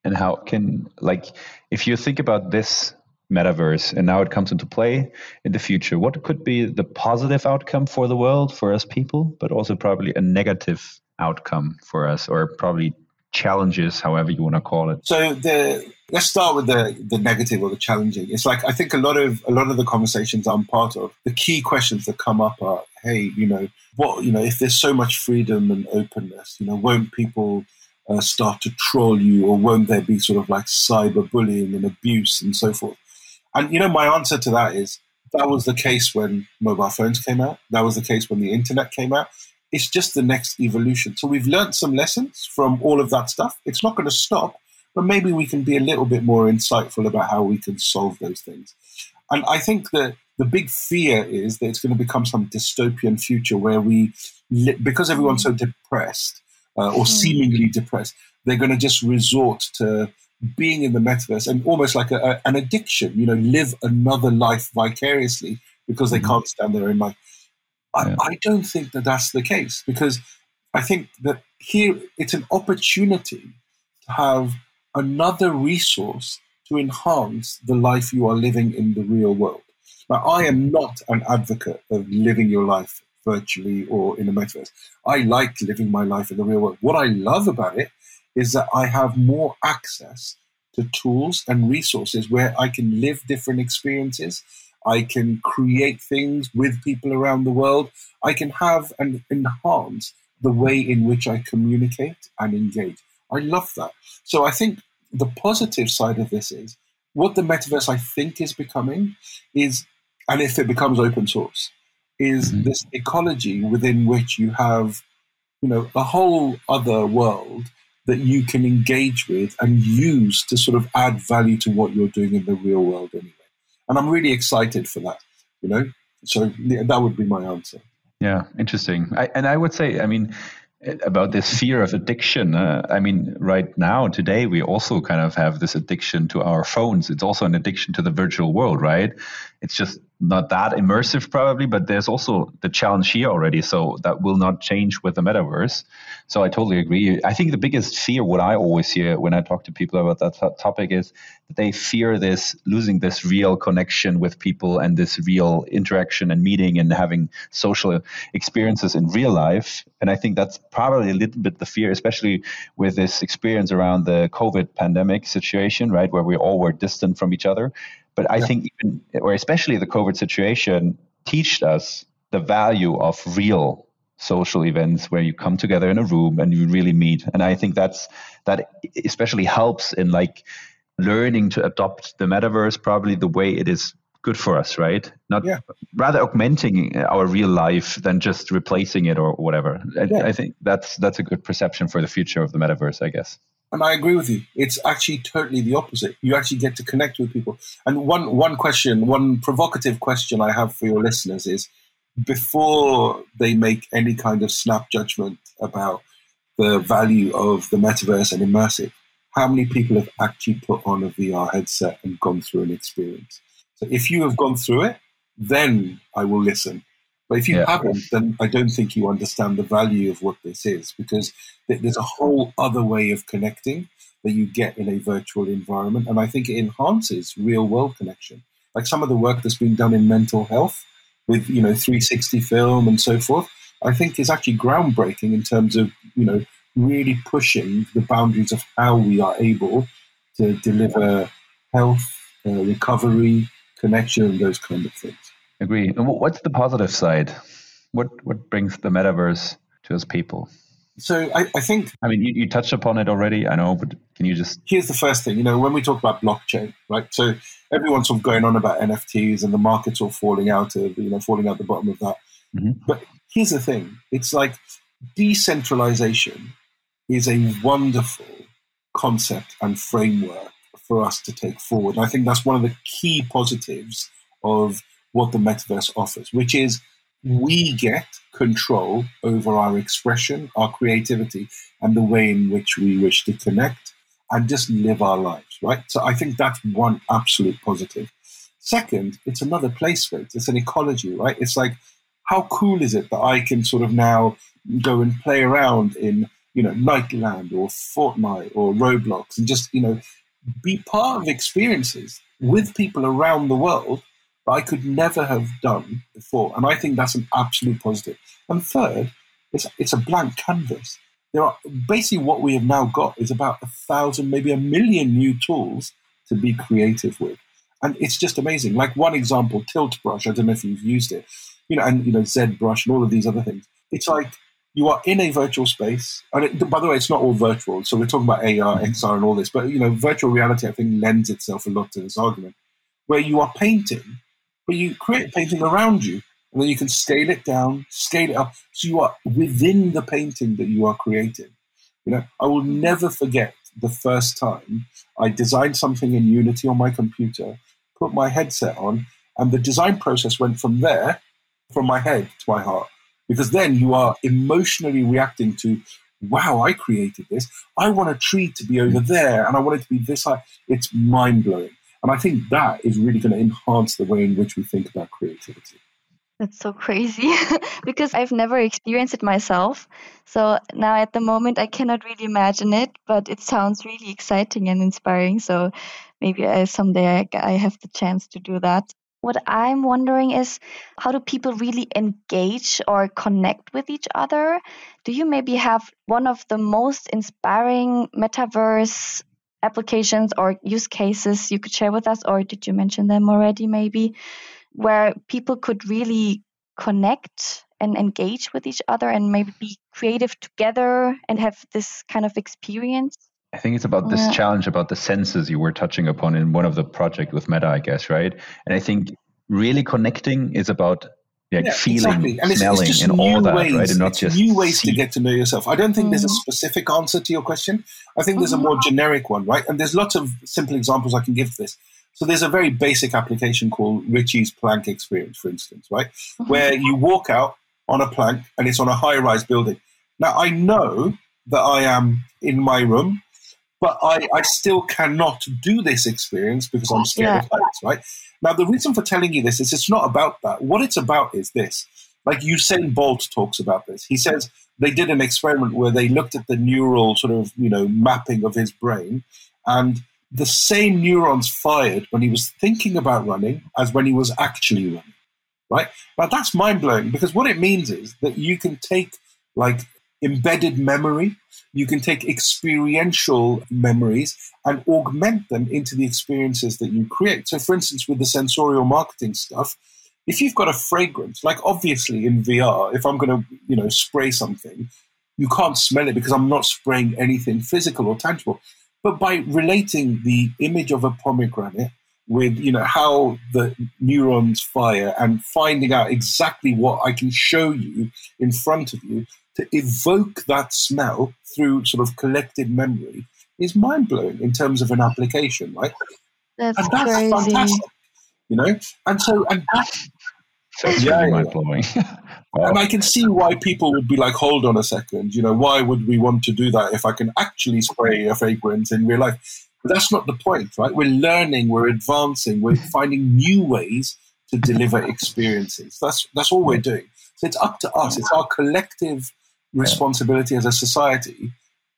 And how can, like, if you think about this metaverse and now it comes into play in the future, what could be the positive outcome for the world, for us people, but also probably a negative outcome for us, or probably challenges, however you want to call it? So the let's start with the the negative or the challenging. It's like I think a lot of a lot of the conversations I'm part of, the key questions that come up are, hey, you know, what you know, if there's so much freedom and openness, you know, won't people uh, start to troll you, or won't there be sort of like cyberbullying and abuse and so forth? And you know, my answer to that is that was the case when mobile phones came out. That was the case when the internet came out it's just the next evolution. So we've learned some lessons from all of that stuff. It's not going to stop, but maybe we can be a little bit more insightful about how we can solve those things. And I think that the big fear is that it's going to become some dystopian future where we, because everyone's so depressed uh, or hmm. seemingly depressed, they're going to just resort to being in the metaverse and almost like a, a, an addiction, you know, live another life vicariously because they mm-hmm. can't stand their own life. I, I don't think that that's the case because I think that here it's an opportunity to have another resource to enhance the life you are living in the real world. Now, I am not an advocate of living your life virtually or in the metaverse. I like living my life in the real world. What I love about it is that I have more access to tools and resources where I can live different experiences I can create things with people around the world. I can have and enhance the way in which I communicate and engage. I love that. So I think the positive side of this is what the metaverse I think is becoming is, and if it becomes open source, is mm-hmm. this ecology within which you have, you know, a whole other world that you can engage with and use to sort of add value to what you're doing in the real world anyway and I'm really excited for that. You know, so that would be my answer. Yeah, interesting. I, and I would say, I mean, about this fear of addiction. Uh, I mean, right now, today, we also kind of have this addiction to our phones. It's also an addiction to the virtual world, right? It's just not that immersive probably but there's also the challenge here already so that will not change with the metaverse. So i totally agree. I think the biggest fear what i always hear when i talk to people about that t- topic is that they fear this losing this real connection with people and this real interaction and meeting and having social experiences in real life. And i think that's probably a little bit the fear especially with this experience around the covid pandemic situation right where we all were distant from each other but I yeah. think even or especially the COVID situation taught us the value of real social events where you come together in a room and you really meet. And I think that's that especially helps in like learning to adopt the metaverse probably the way it is good for us, right? Not yeah. rather augmenting our real life than just replacing it or whatever. I, yeah. I think that's that's a good perception for the future of the metaverse, I guess. And I agree with you. It's actually totally the opposite. You actually get to connect with people. And one one question, one provocative question I have for your listeners is before they make any kind of snap judgment about the value of the metaverse and immersive, how many people have actually put on a VR headset and gone through an experience? So if you have gone through it, then I will listen. But if you yeah. haven't, then I don't think you understand the value of what this is because there's a whole other way of connecting that you get in a virtual environment. And I think it enhances real world connection. Like some of the work that's been done in mental health with, you know, 360 film and so forth, I think is actually groundbreaking in terms of, you know, really pushing the boundaries of how we are able to deliver health, uh, recovery, connection, and those kind of things. Agree. And what's the positive side? What what brings the metaverse to us people? So I, I think. I mean, you, you touched upon it already. I know, but can you just? Here's the first thing. You know, when we talk about blockchain, right? So everyone's sort of going on about NFTs and the market's all falling out of you know falling out the bottom of that. Mm-hmm. But here's the thing. It's like decentralization is a wonderful concept and framework for us to take forward. And I think that's one of the key positives of what the metaverse offers, which is we get control over our expression, our creativity, and the way in which we wish to connect and just live our lives, right? So I think that's one absolute positive. Second, it's another place space. It's an ecology, right? It's like, how cool is it that I can sort of now go and play around in, you know, Nightland or Fortnite or Roblox and just, you know, be part of experiences with people around the world that I could never have done before. And I think that's an absolute positive. And third, it's, it's a blank canvas. There are basically what we have now got is about a thousand, maybe a million new tools to be creative with. And it's just amazing. Like one example, Tilt Brush. I don't know if you've used it, you know, and you know, ZBrush and all of these other things. It's like you are in a virtual space. And it, by the way, it's not all virtual. So we're talking about AR, XR, and all this. But you know, virtual reality, I think, lends itself a lot to this argument, where you are painting but you create painting around you, and then you can scale it down, scale it up, so you are within the painting that you are creating. You know, I will never forget the first time I designed something in Unity on my computer, put my headset on, and the design process went from there, from my head to my heart. Because then you are emotionally reacting to, wow, I created this. I want a tree to be over there, and I want it to be this high. It's mind blowing. And I think that is really going to enhance the way in which we think about creativity. That's so crazy because I've never experienced it myself. So now at the moment, I cannot really imagine it, but it sounds really exciting and inspiring. So maybe I, someday I, I have the chance to do that. What I'm wondering is how do people really engage or connect with each other? Do you maybe have one of the most inspiring metaverse applications or use cases you could share with us, or did you mention them already, maybe, where people could really connect and engage with each other and maybe be creative together and have this kind of experience? I think it's about this yeah. challenge about the senses you were touching upon in one of the project with Meta, I guess, right? And I think really connecting is about like yeah, feeling, exactly. and it's, smelling, it's and all that, ways, right? And not just new ways see. to get to know yourself. I don't think there's a mm-hmm. specific answer to your question. I think there's a more mm-hmm. generic one, right? And there's lots of simple examples I can give to this. So there's a very basic application called Richie's Plank Experience, for instance, right? Mm-hmm. Where you walk out on a plank and it's on a high-rise building. Now I know that I am in my room, but I, I still cannot do this experience because I'm scared yeah. of heights, right? Now, the reason for telling you this is it's not about that. What it's about is this. Like Usain Bolt talks about this. He says they did an experiment where they looked at the neural sort of, you know, mapping of his brain and the same neurons fired when he was thinking about running as when he was actually running. Right? Now that's mind blowing because what it means is that you can take like embedded memory, you can take experiential memories and augment them into the experiences that you create. So, for instance, with the sensorial marketing stuff, if you've got a fragrance, like obviously in VR, if I'm going to, you know, spray something, you can't smell it because I'm not spraying anything physical or tangible. But by relating the image of a pomegranate with, you know, how the neurons fire and finding out exactly what I can show you in front of you to evoke that smell through sort of collected memory is mind blowing in terms of an application, right? That's, and that's crazy. fantastic. You know? And so and that, that's yeah, really mind blowing. wow. And I can see why people would be like, hold on a second, you know, why would we want to do that if I can actually spray a fragrance in real life? But that's not the point, right? We're learning, we're advancing, we're finding new ways to deliver experiences. That's that's all we're doing. So it's up to us. It's our collective responsibility as a society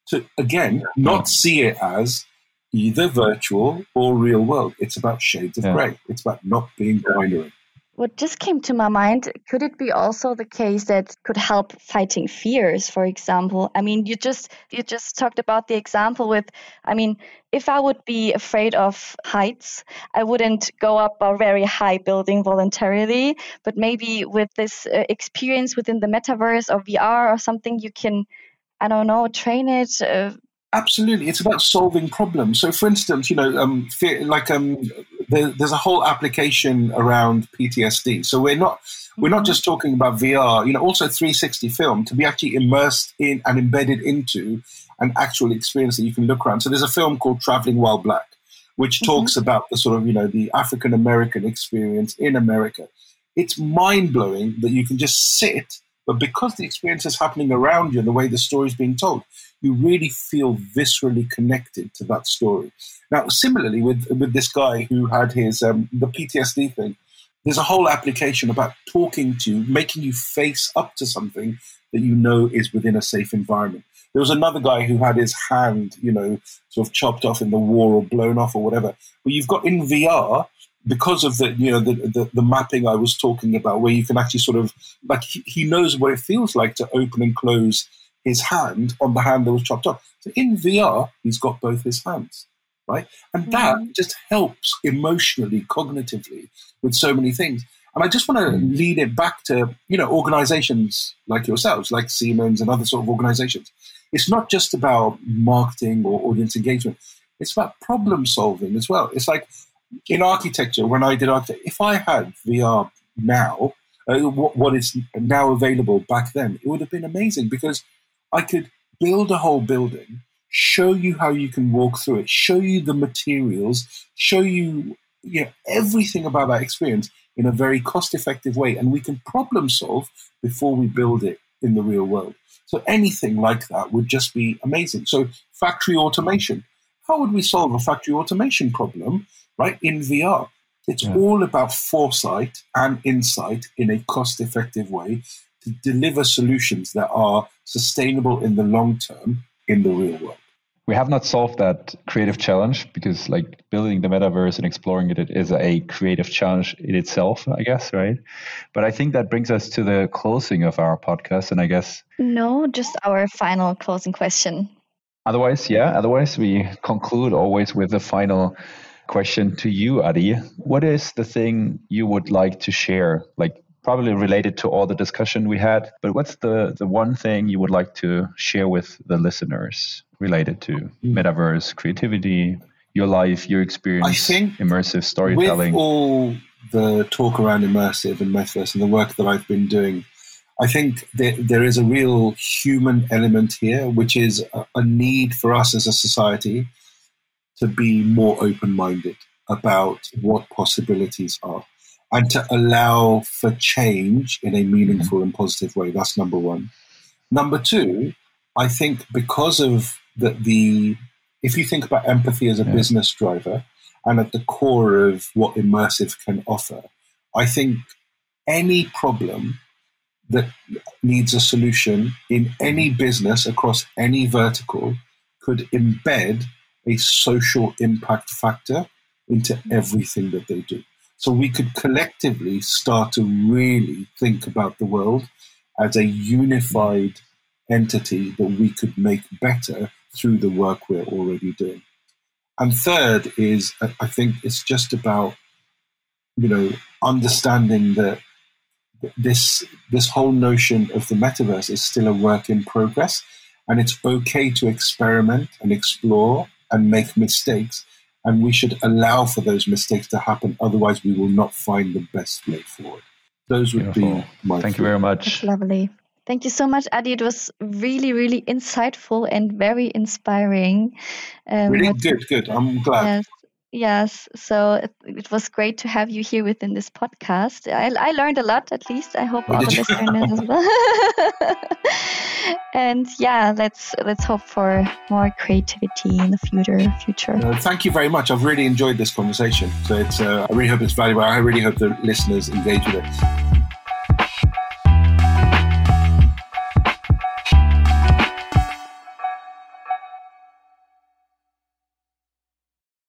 to again not see it as either virtual or real world. It's about shades of yeah. grey. It's about not being binary. What just came to my mind, could it be also the case that could help fighting fears, for example? I mean, you just you just talked about the example with I mean, if I would be afraid of heights, I wouldn't go up a very high building voluntarily, but maybe with this uh, experience within the metaverse or VR or something you can I don't know, train it, uh, Absolutely, it's about solving problems. So, for instance, you know, um, like um, there, there's a whole application around PTSD. So we're not we're not just talking about VR. You know, also 360 film to be actually immersed in and embedded into an actual experience that you can look around. So there's a film called Traveling While Black, which mm-hmm. talks about the sort of you know the African American experience in America. It's mind blowing that you can just sit, but because the experience is happening around you and the way the story is being told, you really feel viscerally connected to that story. Now, similarly, with with this guy who had his um, the PTSD thing, there's a whole application about talking to, making you face up to something that you know is within a safe environment. There was another guy who had his hand, you know, sort of chopped off in the war or blown off or whatever. But you've got in VR because of the you know the, the, the mapping I was talking about, where you can actually sort of like he, he knows what it feels like to open and close his hand on the hand that was chopped off. So in VR, he's got both his hands, right? And mm that just helps emotionally, cognitively with so many things. And I just want to mm lead it back to, you know, organizations like yourselves, like Siemens and other sort of organizations. It's not just about marketing or audience engagement. It's about problem solving as well. It's like in architecture, when I did architecture, if I had VR now, uh, what, what is now available back then, it would have been amazing because I could build a whole building, show you how you can walk through it, show you the materials, show you, you know, everything about that experience in a very cost effective way. And we can problem solve before we build it in the real world. So anything like that would just be amazing. So factory automation. How would we solve a factory automation problem, right, in VR? It's yeah. all about foresight and insight in a cost effective way to deliver solutions that are sustainable in the long term in the real world. We have not solved that creative challenge because, like, building the metaverse and exploring it, it is a creative challenge in itself, I guess, right? But I think that brings us to the closing of our podcast. And I guess. No, just our final closing question. Otherwise, yeah, otherwise, we conclude always with the final question to you, Adi. What is the thing you would like to share? Like, probably related to all the discussion we had. But what's the, the one thing you would like to share with the listeners related to hmm. metaverse, creativity, your life, your experience, immersive storytelling? With all the talk around immersive and metaverse and the work that I've been doing, I think there, there is a real human element here, which is a, a need for us as a society to be more open minded about what possibilities are and to allow for change in a meaningful and positive way. That's number one. Number two, I think because of the, the if you think about empathy as a yeah. business driver, and at the core of what immersive can offer. I think any problem that needs a solution in any business across any vertical could embed a social impact factor into everything that they do. So we could collectively start to really think about the world as a unified entity that we could make better through the work we're already doing. And third is, I think it's just about, you know, understanding that this this whole notion of the metaverse is still a work in progress, and it's okay to experiment and explore and make mistakes, and we should allow for those mistakes to happen. Otherwise, we will not find the best way forward. Those would Beautiful. be my. Thank you very much. That's lovely. Thank you so much, Adi. It was really, really insightful and very inspiring. Um, really good, good. I'm glad. Yes, yes. So it, it, was great to have you here within this podcast. I, I learned a lot, at least. I hope all the listeners as well. and yeah, let's let's hope for more creativity in the future. Future. Uh, thank you very much. I've really enjoyed this conversation. So it's uh, I really hope it's valuable. I really hope the listeners engage with it.